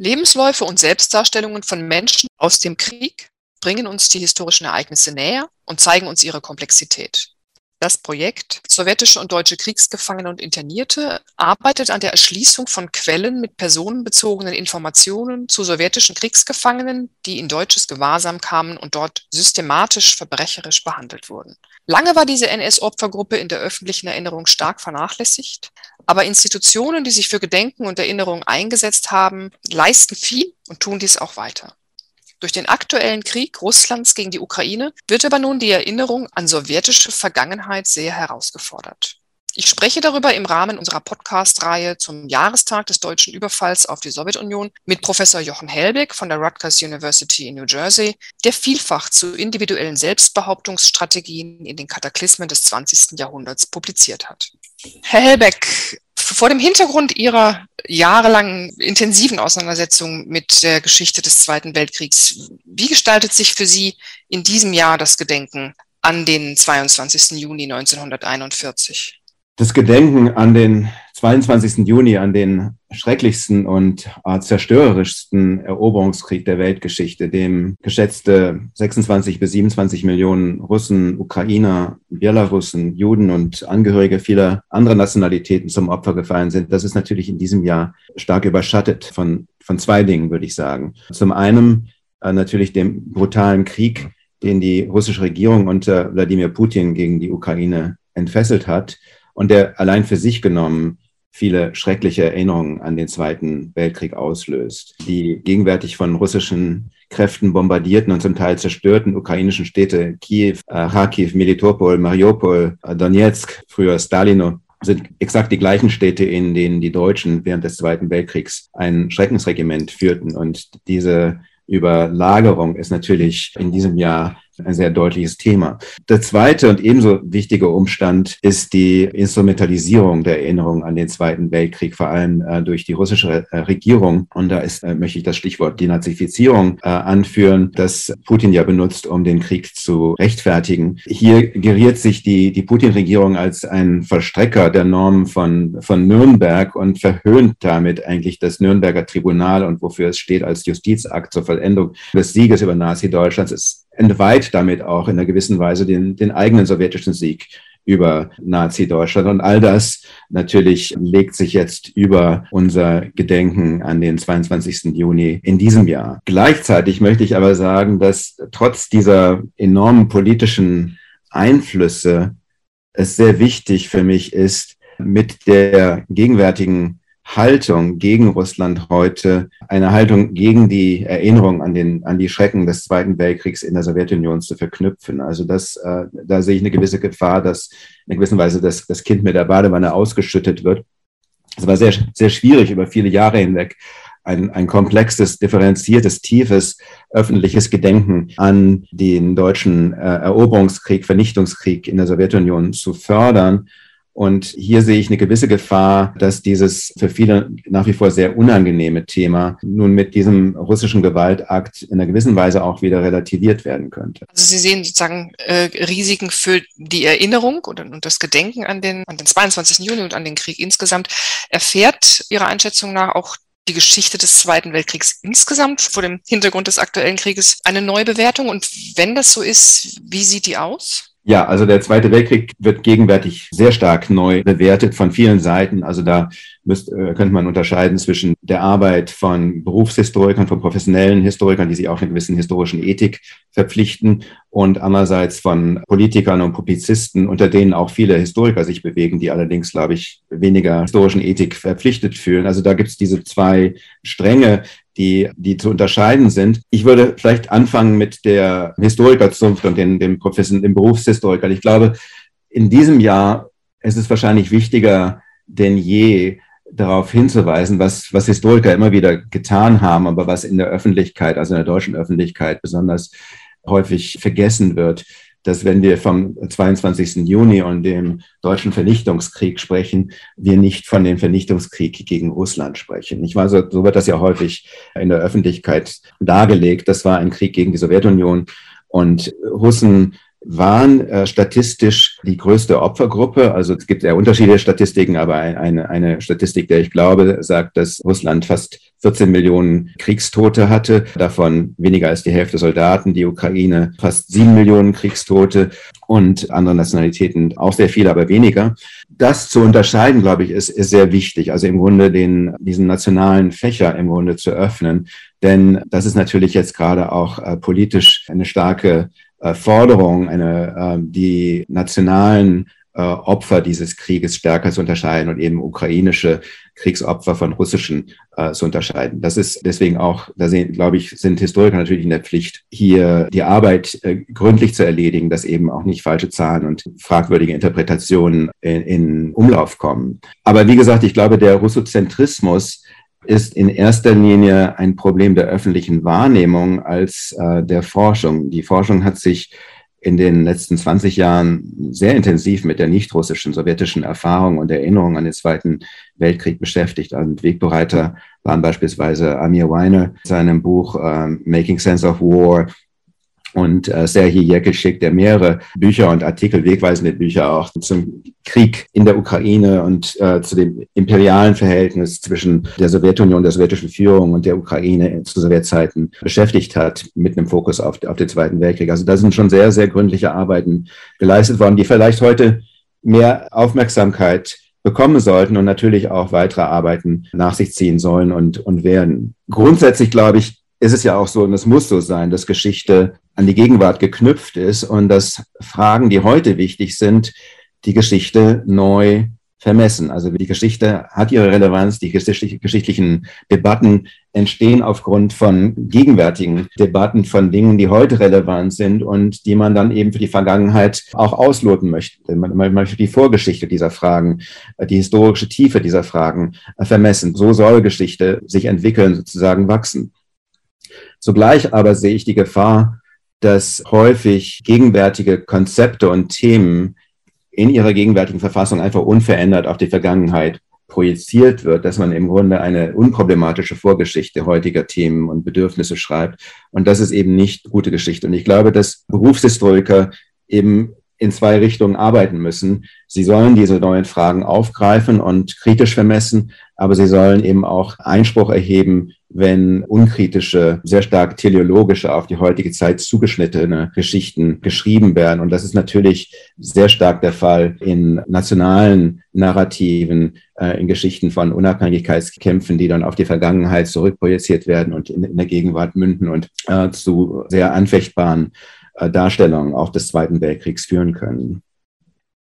Lebensläufe und Selbstdarstellungen von Menschen aus dem Krieg bringen uns die historischen Ereignisse näher und zeigen uns ihre Komplexität. Das Projekt Sowjetische und deutsche Kriegsgefangene und Internierte arbeitet an der Erschließung von Quellen mit personenbezogenen Informationen zu sowjetischen Kriegsgefangenen, die in deutsches Gewahrsam kamen und dort systematisch verbrecherisch behandelt wurden. Lange war diese NS-Opfergruppe in der öffentlichen Erinnerung stark vernachlässigt, aber Institutionen, die sich für Gedenken und Erinnerung eingesetzt haben, leisten viel und tun dies auch weiter. Durch den aktuellen Krieg Russlands gegen die Ukraine wird aber nun die Erinnerung an sowjetische Vergangenheit sehr herausgefordert. Ich spreche darüber im Rahmen unserer Podcast-Reihe zum Jahrestag des deutschen Überfalls auf die Sowjetunion mit Professor Jochen Helbig von der Rutgers University in New Jersey, der vielfach zu individuellen Selbstbehauptungsstrategien in den Kataklysmen des 20. Jahrhunderts publiziert hat. Herr Helbeck, vor dem Hintergrund Ihrer jahrelangen intensiven Auseinandersetzung mit der Geschichte des Zweiten Weltkriegs, wie gestaltet sich für Sie in diesem Jahr das Gedenken an den 22. Juni 1941? Das Gedenken an den 22. Juni, an den schrecklichsten und äh, zerstörerischsten Eroberungskrieg der Weltgeschichte, dem geschätzte 26 bis 27 Millionen Russen, Ukrainer, Belarussen, Juden und Angehörige vieler anderer Nationalitäten zum Opfer gefallen sind, das ist natürlich in diesem Jahr stark überschattet von, von zwei Dingen, würde ich sagen. Zum einen äh, natürlich dem brutalen Krieg, den die russische Regierung unter Wladimir Putin gegen die Ukraine entfesselt hat und der allein für sich genommen viele schreckliche Erinnerungen an den Zweiten Weltkrieg auslöst. Die gegenwärtig von russischen Kräften bombardierten und zum Teil zerstörten ukrainischen Städte Kiew, äh, Kharkiv, Melitopol, Mariupol, äh, Donetsk, früher Stalino, sind exakt die gleichen Städte, in denen die Deutschen während des Zweiten Weltkriegs ein Schreckensregiment führten. Und diese Überlagerung ist natürlich in diesem Jahr ein sehr deutliches Thema. Der zweite und ebenso wichtige Umstand ist die Instrumentalisierung der Erinnerung an den Zweiten Weltkrieg, vor allem äh, durch die russische äh, Regierung. Und da ist, äh, möchte ich das Stichwort Denazifizierung äh, anführen, das Putin ja benutzt, um den Krieg zu rechtfertigen. Hier geriert sich die, die Putin-Regierung als ein Verstrecker der Normen von, von Nürnberg und verhöhnt damit eigentlich das Nürnberger Tribunal und wofür es steht als Justizakt zur Vollendung des Sieges über Nazi-Deutschlands. Es entweiht damit auch in einer gewissen Weise den, den eigenen sowjetischen Sieg über Nazi-Deutschland. Und all das natürlich legt sich jetzt über unser Gedenken an den 22. Juni in diesem Jahr. Gleichzeitig möchte ich aber sagen, dass trotz dieser enormen politischen Einflüsse es sehr wichtig für mich ist, mit der gegenwärtigen Haltung gegen Russland heute eine Haltung gegen die Erinnerung an den an die Schrecken des Zweiten Weltkriegs in der Sowjetunion zu verknüpfen. Also das, äh, da sehe ich eine gewisse Gefahr, dass in gewisser Weise das, das Kind mit der Badewanne ausgeschüttet wird. Es war sehr sehr schwierig über viele Jahre hinweg ein, ein komplexes, differenziertes, tiefes öffentliches Gedenken an den deutschen äh, Eroberungskrieg, Vernichtungskrieg in der Sowjetunion zu fördern. Und hier sehe ich eine gewisse Gefahr, dass dieses für viele nach wie vor sehr unangenehme Thema nun mit diesem russischen Gewaltakt in einer gewissen Weise auch wieder relativiert werden könnte. Also Sie sehen sozusagen äh, Risiken für die Erinnerung und, und das Gedenken an den, an den 22. Juni und an den Krieg insgesamt. Erfährt Ihrer Einschätzung nach auch die Geschichte des Zweiten Weltkriegs insgesamt vor dem Hintergrund des aktuellen Krieges eine Neubewertung? Und wenn das so ist, wie sieht die aus? Ja, also der Zweite Weltkrieg wird gegenwärtig sehr stark neu bewertet von vielen Seiten. Also da müsst, äh, könnte man unterscheiden zwischen der Arbeit von Berufshistorikern, von professionellen Historikern, die sich auch einer gewissen historischen Ethik verpflichten und andererseits von Politikern und Publizisten, unter denen auch viele Historiker sich bewegen, die allerdings, glaube ich, weniger historischen Ethik verpflichtet fühlen. Also da gibt es diese zwei Stränge, die, die zu unterscheiden sind. Ich würde vielleicht anfangen mit der Historikerzunft und den, dem Profession, dem Berufshistoriker. Ich glaube, in diesem Jahr ist es wahrscheinlich wichtiger denn je, darauf hinzuweisen, was, was Historiker immer wieder getan haben, aber was in der Öffentlichkeit, also in der deutschen Öffentlichkeit besonders häufig vergessen wird, dass wenn wir vom 22. Juni und dem deutschen Vernichtungskrieg sprechen, wir nicht von dem Vernichtungskrieg gegen Russland sprechen. Ich weiß, so wird das ja häufig in der Öffentlichkeit dargelegt. Das war ein Krieg gegen die Sowjetunion und Russen waren äh, statistisch die größte Opfergruppe. Also es gibt ja unterschiedliche Statistiken, aber eine, eine Statistik, der ich glaube, sagt, dass Russland fast 14 Millionen Kriegstote hatte, davon weniger als die Hälfte Soldaten, die Ukraine fast sieben Millionen Kriegstote und andere Nationalitäten auch sehr viele, aber weniger. Das zu unterscheiden, glaube ich, ist, ist sehr wichtig. Also im Grunde den, diesen nationalen Fächer im Grunde zu öffnen. Denn das ist natürlich jetzt gerade auch äh, politisch eine starke Forderung, eine, äh, die nationalen äh, Opfer dieses Krieges stärker zu unterscheiden und eben ukrainische Kriegsopfer von russischen äh, zu unterscheiden. Das ist deswegen auch, da sehen, glaube ich, sind Historiker natürlich in der Pflicht, hier die Arbeit äh, gründlich zu erledigen, dass eben auch nicht falsche Zahlen und fragwürdige Interpretationen in, in Umlauf kommen. Aber wie gesagt, ich glaube, der Russozentrismus ist in erster Linie ein Problem der öffentlichen Wahrnehmung als äh, der Forschung. Die Forschung hat sich in den letzten 20 Jahren sehr intensiv mit der nicht-russischen, sowjetischen Erfahrung und Erinnerung an den Zweiten Weltkrieg beschäftigt. Und Wegbereiter waren beispielsweise Amir Weiner seinem Buch äh, Making Sense of War und äh, Serhii Jekelschik, der mehrere Bücher und Artikel, wegweisende Bücher auch zum Krieg in der Ukraine und äh, zu dem imperialen Verhältnis zwischen der Sowjetunion, der sowjetischen Führung und der Ukraine zu Sowjetzeiten beschäftigt hat, mit einem Fokus auf, auf den Zweiten Weltkrieg. Also da sind schon sehr, sehr gründliche Arbeiten geleistet worden, die vielleicht heute mehr Aufmerksamkeit bekommen sollten und natürlich auch weitere Arbeiten nach sich ziehen sollen und, und werden. Grundsätzlich glaube ich, ist es ja auch so, und es muss so sein, dass Geschichte an die Gegenwart geknüpft ist und dass Fragen, die heute wichtig sind, die Geschichte neu vermessen. Also die Geschichte hat ihre Relevanz, die geschichtlichen Debatten entstehen aufgrund von gegenwärtigen Debatten von Dingen, die heute relevant sind und die man dann eben für die Vergangenheit auch ausloten möchte. Man, möchte die Vorgeschichte dieser Fragen, die historische Tiefe dieser Fragen vermessen. So soll Geschichte sich entwickeln, sozusagen wachsen. Zugleich aber sehe ich die Gefahr, dass häufig gegenwärtige Konzepte und Themen in ihrer gegenwärtigen Verfassung einfach unverändert auf die Vergangenheit projiziert wird, dass man im Grunde eine unproblematische Vorgeschichte heutiger Themen und Bedürfnisse schreibt. Und das ist eben nicht gute Geschichte. Und ich glaube, dass Berufshistoriker eben in zwei Richtungen arbeiten müssen. Sie sollen diese neuen Fragen aufgreifen und kritisch vermessen, aber sie sollen eben auch Einspruch erheben, wenn unkritische, sehr stark teleologische, auf die heutige Zeit zugeschnittene Geschichten geschrieben werden. Und das ist natürlich sehr stark der Fall in nationalen Narrativen, äh, in Geschichten von Unabhängigkeitskämpfen, die dann auf die Vergangenheit zurückprojiziert werden und in, der Gegenwart münden und äh, zu sehr anfechtbaren äh, Darstellungen auch des Zweiten Weltkriegs führen können.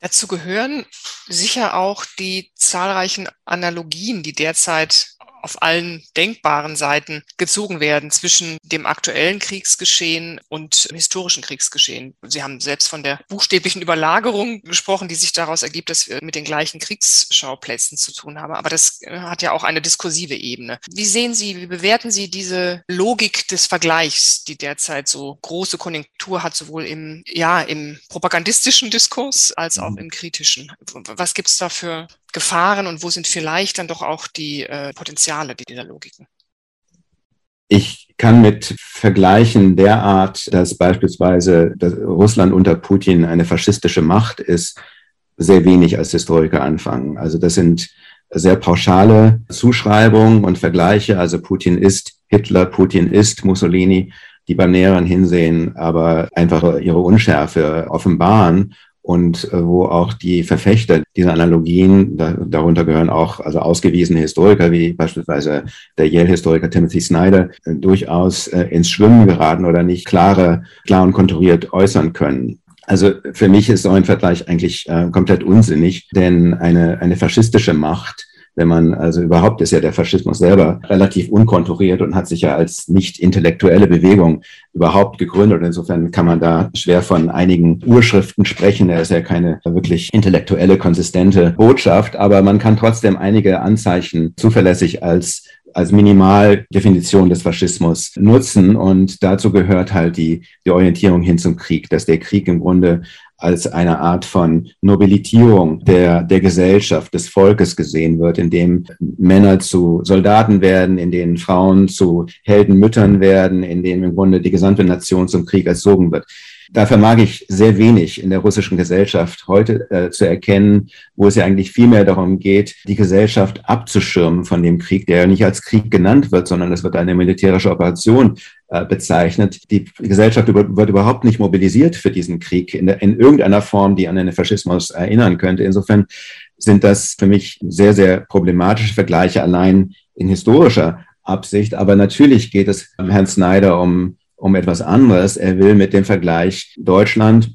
Dazu gehören sicher auch die zahlreichen Analogien, die derzeit auf allen denkbaren Seiten gezogen werden zwischen dem aktuellen Kriegsgeschehen und historischen Kriegsgeschehen. Sie haben selbst von der buchstäblichen Überlagerung gesprochen, die sich daraus ergibt, dass wir mit den gleichen Kriegsschauplätzen zu tun haben. Aber das äh, hat ja auch eine diskursive Ebene. Wie sehen Sie, wie bewerten Sie diese Logik des Vergleichs, die derzeit so große Konjunktur hat, sowohl im, ja, im propagandistischen Diskurs als auch mhm. im kritischen? Was gibt es da für Gefahren und wo sind vielleicht dann doch auch die äh, Potenziale dieser Logiken? Ich kann mit Vergleichen derart, dass beispielsweise dass Russland unter Putin eine faschistische Macht ist, sehr wenig als Historiker anfangen. Also das sind sehr pauschale Zuschreibungen und Vergleiche. Also Putin ist Hitler, Putin ist Mussolini, die beim näheren Hinsehen aber einfach ihre Unschärfe offenbaren und äh, wo auch die Verfechter dieser Analogien, da, darunter gehören auch also ausgewiesene Historiker wie beispielsweise der Yale-Historiker Timothy Snyder, äh, durchaus äh, ins Schwimmen geraten oder nicht klare, klar und konturiert äußern können. Also für mich ist so ein Vergleich eigentlich äh, komplett unsinnig, denn eine, eine faschistische Macht wenn man, also überhaupt ist ja der Faschismus selber relativ unkonturiert und hat sich ja als nicht intellektuelle Bewegung überhaupt gegründet. Insofern kann man da schwer von einigen Urschriften sprechen. Er ist ja keine wirklich intellektuelle, konsistente Botschaft, aber man kann trotzdem einige Anzeichen zuverlässig als als Minimaldefinition des Faschismus nutzen. Und dazu gehört halt die, die Orientierung hin zum Krieg, dass der Krieg im Grunde als eine Art von Nobilitierung der, der Gesellschaft, des Volkes gesehen wird, in dem Männer zu Soldaten werden, in denen Frauen zu Heldenmüttern werden, in denen im Grunde die gesamte Nation zum Krieg erzogen wird. da vermag ich sehr wenig in der russischen Gesellschaft heute äh, zu erkennen, wo es ja eigentlich viel mehr darum geht, die Gesellschaft abzuschirmen von dem Krieg, der ja nicht als Krieg genannt wird, sondern es wird eine militärische Operation bezeichnet. Die Gesellschaft wird überhaupt nicht mobilisiert für diesen Krieg in, in irgendeiner Form, die an einen Faschismus erinnern könnte. Insofern sind das für mich sehr, sehr problematische Vergleiche allein in historischer Absicht. Aber natürlich geht es Herrn Snyder um um etwas anderes. Er will mit dem Vergleich Deutschland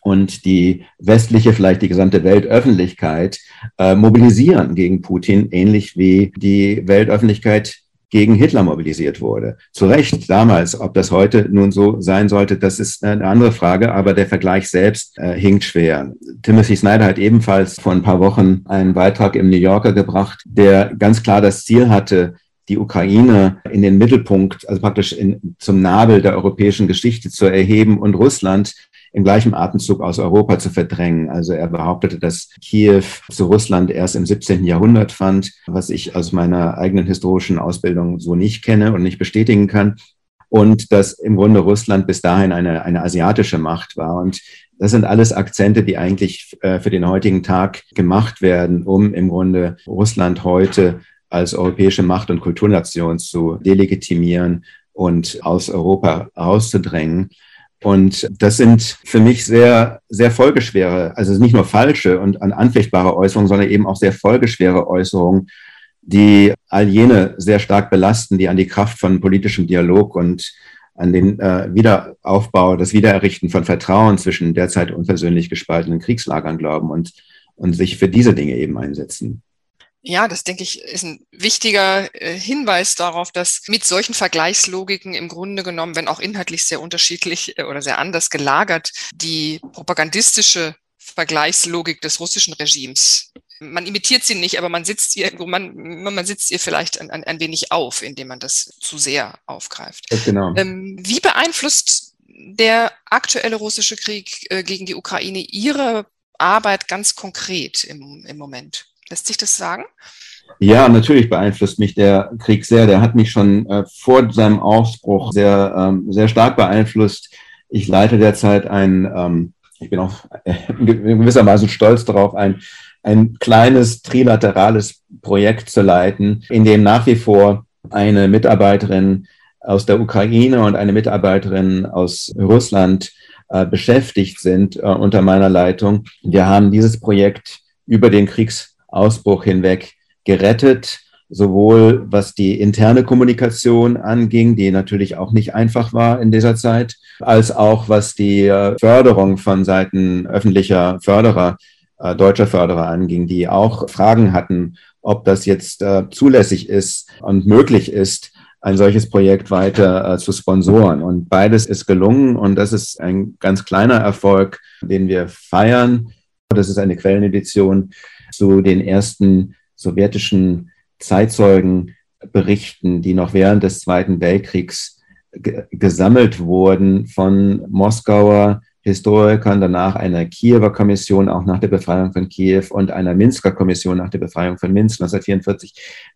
und die westliche, vielleicht die gesamte Weltöffentlichkeit äh, mobilisieren gegen Putin, ähnlich wie die Weltöffentlichkeit gegen Hitler mobilisiert wurde. Zu Recht damals, ob das heute nun so sein sollte, das ist eine andere Frage, aber der Vergleich selbst äh, hinkt schwer. Timothy Snyder hat ebenfalls vor ein paar Wochen einen Beitrag im New Yorker gebracht, der ganz klar das Ziel hatte, die Ukraine in den Mittelpunkt, also praktisch in, zum Nabel der europäischen Geschichte zu erheben und Russland im gleichen Atemzug aus Europa zu verdrängen. Also er behauptete, dass Kiew zu Russland erst im 17. Jahrhundert fand, was ich aus meiner eigenen historischen Ausbildung so nicht kenne und nicht bestätigen kann. Und dass im Grunde Russland bis dahin eine, eine asiatische Macht war. Und das sind alles Akzente, die eigentlich äh, für den heutigen Tag gemacht werden, um im Grunde Russland heute als europäische Macht- und Kulturnation zu delegitimieren und aus Europa rauszudrängen. Und das sind für mich sehr, sehr folgeschwere, also nicht nur falsche und anfechtbare Äußerungen, sondern eben auch sehr folgeschwere Äußerungen, die all jene sehr stark belasten, die an die Kraft von politischem Dialog und an den äh, Wiederaufbau, das Wiedererrichten von Vertrauen zwischen derzeit unversöhnlich gespaltenen Kriegslagern glauben und, und sich für diese Dinge eben einsetzen. Ja, das denke ich ist ein wichtiger äh, Hinweis darauf, dass mit solchen Vergleichslogiken im Grunde genommen, wenn auch inhaltlich sehr unterschiedlich äh, oder sehr anders gelagert, die propagandistische Vergleichslogik des russischen Regimes. Man imitiert sie nicht, aber man sitzt ihr, man, man sitzt ihr vielleicht ein, ein, wenig auf, indem man das zu sehr aufgreift. Genau. Ähm, wie beeinflusst der aktuelle russische Krieg äh, gegen die Ukraine Ihre Arbeit ganz konkret im, im Moment? Lässt sich das sagen? Ja, natürlich beeinflusst mich der Krieg sehr. Der hat mich schon äh, vor seinem Ausbruch sehr, ähm, sehr stark beeinflusst. Ich leite derzeit ein, ähm, ich bin auch äh, gewissermaßen stolz darauf, ein, ein kleines trilaterales Projekt zu leiten, in dem nach wie vor eine Mitarbeiterin aus der Ukraine und eine Mitarbeiterin aus Russland äh, beschäftigt sind äh, unter meiner Leitung. Wir haben dieses Projekt über den Kriegs Ausbruch hinweg gerettet, sowohl was die interne Kommunikation anging, die natürlich auch nicht einfach war in dieser Zeit, als auch was die äh, Förderung von Seiten öffentlicher Förderer, äh, deutscher Förderer anging, die auch Fragen hatten, ob das jetzt äh, zulässig ist und möglich ist, ein solches Projekt weiter äh, zu sponsoren. Und beides ist gelungen und das ist ein ganz kleiner Erfolg, den wir feiern. Das ist eine Quellenedition, zu den ersten sowjetischen Zeitzeugenberichten, die noch während des Zweiten Weltkriegs gesammelt wurden von Moskauer Historikern, danach einer Kiewer Kommission, auch nach der Befreiung von Kiew und einer Minsker Kommission nach der Befreiung von Minsk 1944,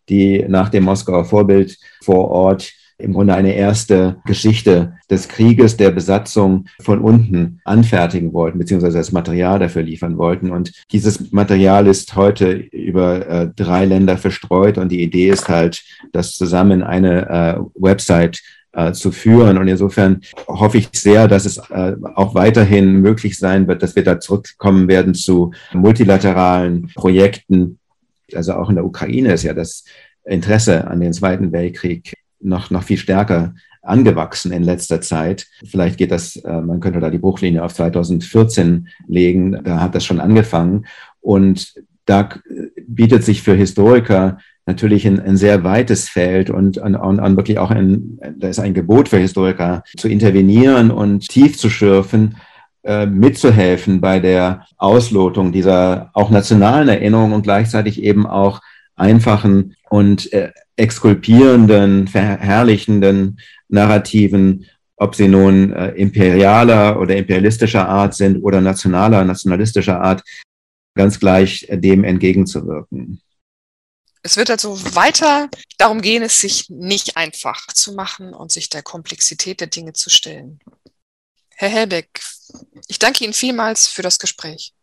die nach dem Moskauer Vorbild vor Ort im Grunde eine erste Geschichte des Krieges, der Besatzung von unten anfertigen wollten, beziehungsweise das Material dafür liefern wollten. Und dieses Material ist heute über äh, drei Länder verstreut und die Idee ist halt, das zusammen eine äh, Website äh, zu führen. Und insofern hoffe ich sehr, dass es äh, auch weiterhin möglich sein wird, dass wir da zurückkommen werden zu multilateralen Projekten. Also auch in der Ukraine ist ja das Interesse an den Zweiten Weltkrieg noch, noch viel stärker angewachsen in letzter Zeit. Vielleicht geht das, äh, man könnte da die Bruchlinie auf 2014 legen, da hat das schon angefangen. Und da bietet sich für Historiker natürlich ein, ein sehr weites Feld und, und, und wirklich auch ein, da ist ein Gebot für Historiker zu intervenieren und tief zu schürfen, äh, mitzuhelfen bei der Auslotung dieser auch nationalen Erinnerung und gleichzeitig eben auch einfachen und äh, exkulpierenden, verherrlichenden Narrativen, ob sie nun äh, imperialer oder imperialistischer Art sind oder nationaler, nationalistischer Art, ganz gleich äh, dem entgegenzuwirken. Es wird also weiter darum gehen, es sich nicht einfach zu machen und sich der Komplexität der Dinge zu stellen. Herr Helbeck, ich danke Ihnen vielmals für das Gespräch.